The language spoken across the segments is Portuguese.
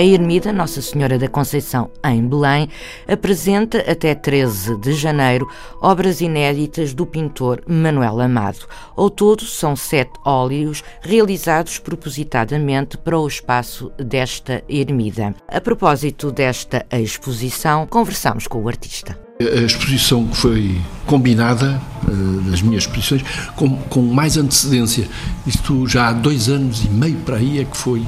A Ermida Nossa Senhora da Conceição, em Belém, apresenta até 13 de janeiro obras inéditas do pintor Manuel Amado. Ao todo, são sete óleos realizados propositadamente para o espaço desta ermida. A propósito desta exposição, conversamos com o artista. A exposição que foi combinada, uh, das minhas exposições, com, com mais antecedência. Isto já há dois anos e meio para aí é que foi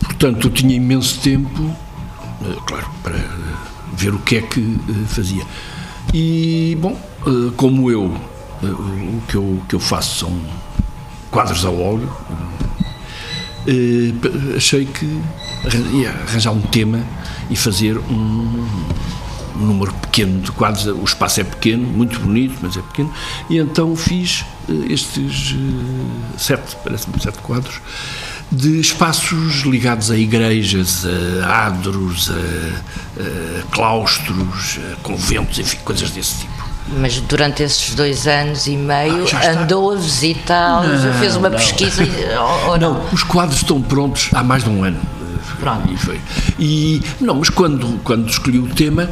Portanto, eu tinha imenso tempo, eh, claro, para ver o que é que eh, fazia. E, bom, eh, como eu, o que eu, que eu faço são quadros a óleo, achei que ia arranjar um tema e fazer um, um número pequeno de quadros, o espaço é pequeno, muito bonito, mas é pequeno, e então fiz estes sete, parece-me, sete quadros, de espaços ligados a igrejas, a adros, a, a claustros, a conventos, enfim, coisas desse tipo. Mas durante esses dois anos e meio ah, andou a visitá-los, fez uma não. pesquisa ou, não? não? os quadros estão prontos há mais de um ano. Pronto. E, foi. e não, mas quando, quando escolhi o tema,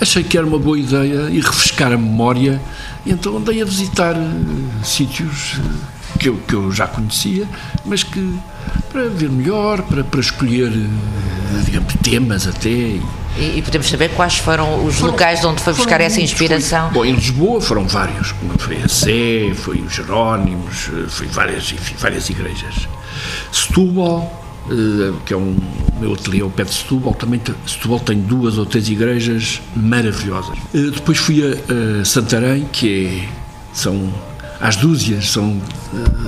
achei que era uma boa ideia e refrescar a memória, e então andei a visitar uh, sítios uh, que, eu, que eu já conhecia, mas que para ver melhor, para, para escolher, eh, digamos, temas até. E, e podemos saber quais foram os foram, locais onde foi buscar essa inspiração? Foi, bom, em Lisboa foram vários, foi a Sé, foi os Jerónimos, eh, foi várias, enfim, várias igrejas. Setúbal, eh, que é um meu ateliê ao pé de Setúbal, também Setúbal tem duas ou três igrejas maravilhosas. Depois fui a, Santarém, que é, são às dúzias, são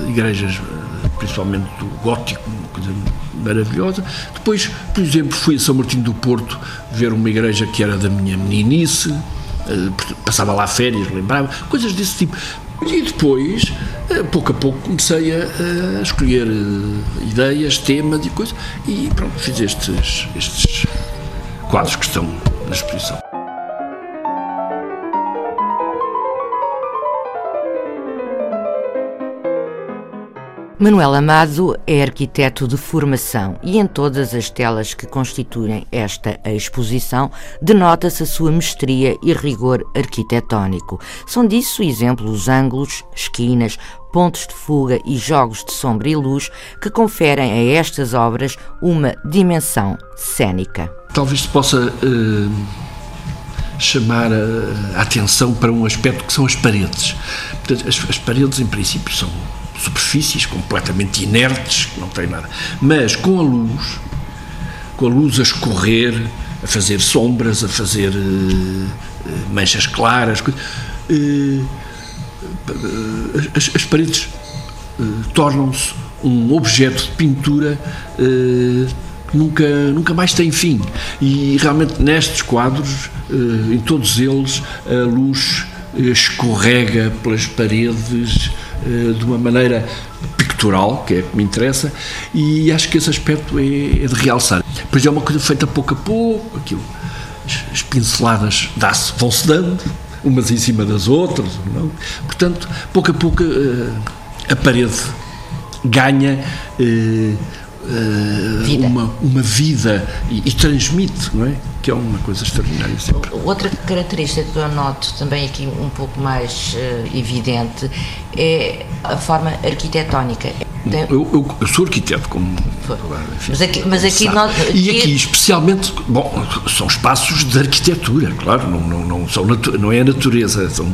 igrejas principalmente do gótico, uma coisa maravilhosa. Depois, por exemplo, fui a São Martinho do Porto ver uma igreja que era da minha meninice, eh, passava lá férias, lembrava, coisas desse tipo. E depois, eh, pouco a pouco, comecei a, a escolher eh, ideias, temas e coisas, e pronto, fiz estes, estes quadros que estão na exposição. Manuel Amado é arquiteto de formação e em todas as telas que constituem esta exposição denota-se a sua mestria e rigor arquitetónico. São disso exemplo os ângulos, esquinas, pontos de fuga e jogos de sombra e luz que conferem a estas obras uma dimensão cênica. Talvez se possa uh, chamar a, atenção para um aspecto que são as paredes. Portanto, as, as paredes, em princípio, são superfícies completamente inertes, que não têm nada. Mas com a luz, com a luz a escorrer, a fazer sombras, a fazer uh, manchas claras, uh, as, as, paredes tornam-se um objeto de pintura que nunca, nunca mais tem fim. E realmente nestes quadros, em todos eles, a luz escorrega pelas paredes de uma maneira pictural, que é que me interessa, e acho que esse aspecto é, é de realçar. Pois é uma coisa feita pouco a pouco, aquilo, as, as pinceladas vão-se dando, umas em cima das outras, não? portanto, pouco a pouco eh, a parede ganha eh, vida. Uma, uma vida e, e transmite, não é? que é uma coisa extraordinária sempre. Outra característica que eu noto também aqui um pouco mais uh, evidente é a forma arquitetónica. Tem... Eu, eu, eu, sou arquiteto, como. mas aqui, mas aqui, nós, E aqui, especialmente, bom, são espaços de arquitetura, claro, não, não, não, são não é a natureza. São,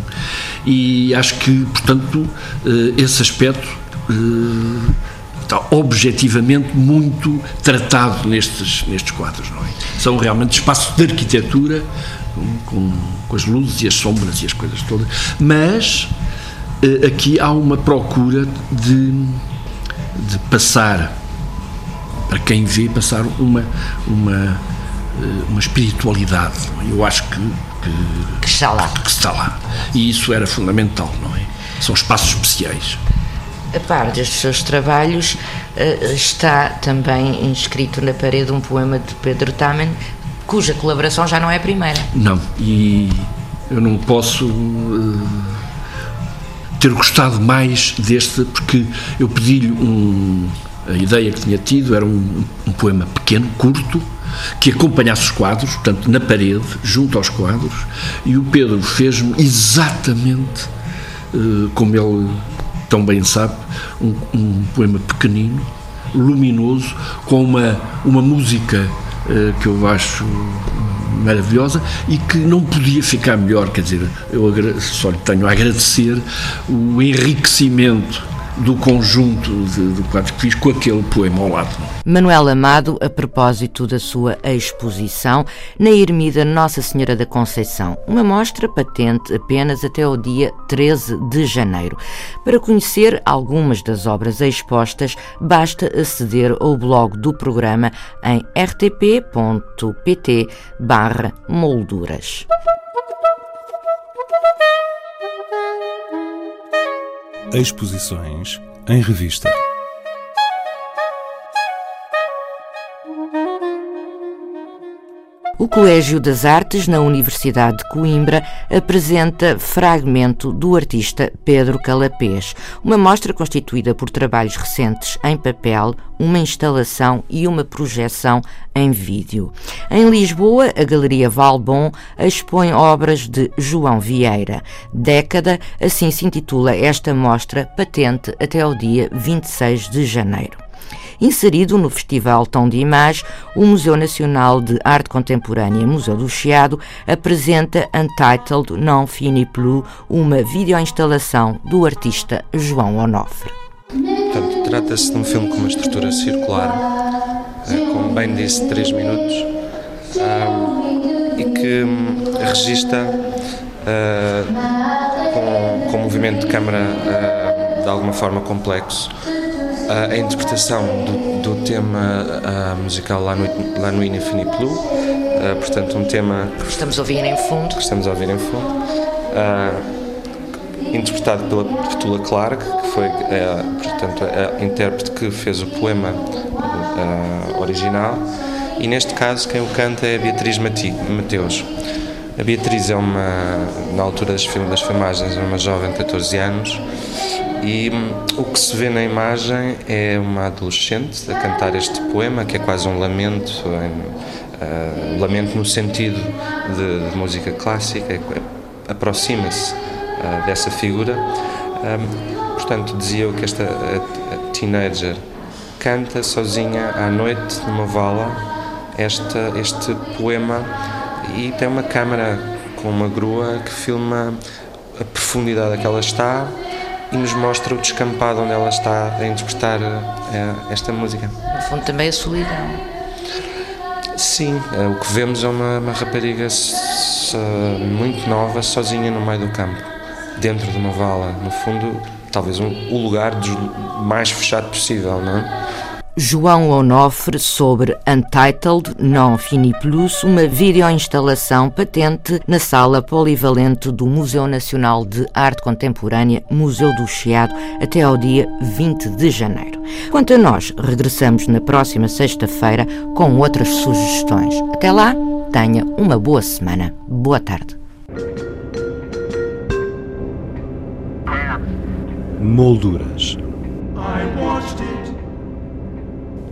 e acho que, portanto, uh, esse aspecto. Está objetivamente muito tratado nestes, nestes quadros, não é? São realmente espaços de arquitetura com, com as luzes e as sombras e as coisas todas, mas eh, aqui há uma procura de, de passar, para quem vê, passar uma, uma, eh, uma espiritualidade. É? Eu acho que que, que está lá. Que está lá. E isso era fundamental, não é? São espaços especiais. A par destes seus trabalhos, eh, está também inscrito na parede um poema de Pedro Tamen, cuja colaboração já não é a primeira. Não, e eu não posso uh, ter gostado mais deste, porque eu pedi-lhe um. A ideia que tinha tido era um, um poema pequeno, curto, que acompanhasse os quadros, portanto, na parede, junto aos quadros, e o Pedro fez-me exatamente uh, como ele tão bem sabe, um, um poema pequenino, luminoso, com uma, uma música uh, que eu acho maravilhosa e que não podia ficar melhor, quer dizer, eu só lhe tenho a agradecer o enriquecimento do conjunto de, de quadros que fiz com aquele poema ao lado. Manuel Amado, a propósito da sua exposição na Ermida Nossa Senhora da Conceição, uma mostra patente apenas até o dia 13 de janeiro. Para conhecer algumas das obras expostas, basta aceder ao blog do programa em rtp.pt Exposições em revista. O Colégio das Artes, na Universidade de Coimbra, apresenta Fragmento do artista Pedro Calapés, uma mostra constituída por trabalhos recentes em papel, uma instalação e uma projeção em vídeo. Em Lisboa, a Galeria Valbon expõe obras de João Vieira. Década, assim se intitula esta mostra, patente até ao dia 26 de janeiro. Inserido no Festival Tom de Imagem, o Museu Nacional de Arte Contemporânea Museu do Chiado apresenta Untitled Non Fini Plus, uma videoinstalação do artista João Onofre. Portanto, trata-se de um filme com uma estrutura circular, eh, como bem disse, 3 minutos, e que hum, registra uh, com, com movimento de câmara uh, de alguma forma complexo a interpretação do, do tema musical lá no, lá no Infinity Blue, uh, portanto um tema que estamos a ouvir em fundo, que estamos a ouvir em fundo, uh, interpretado pela Petula Clark, que foi uh, portanto a intérprete que fez o poema original, e neste caso quem o canta é a Beatriz Mateus. A Beatriz é uma, na altura das, das filmagens, uma jovem de 14 anos e hum, o que se vê na imagem é uma adolescente a cantar este poema, que é quase um lamento, uh, lamento no sentido de, de música clássica, é, aproxima-se uh, dessa figura. Um, portanto, dizia eu que esta a, a teenager canta sozinha à noite numa vala esta, este poema e tem uma câmara com uma grua que filma a profundidade a que ela está e nos mostra o descampado onde ela está a interpretar uh, esta música. No fundo, também a solidão. Sim, uh, o que vemos é uma, uma rapariga muito nova, sozinha no meio do campo, dentro de uma vala. No fundo, talvez um, o lugar mais fechado possível, não é? João Onofre sobre Untitled Non Fini Plus, uma videoinstalação patente na sala polivalente do Museu Nacional de Arte Contemporânea, Museu do Chiado, até ao dia 20 de janeiro. Quanto a nós, regressamos na próxima sexta-feira com outras sugestões. Até lá, tenha uma boa semana. Boa tarde. Molduras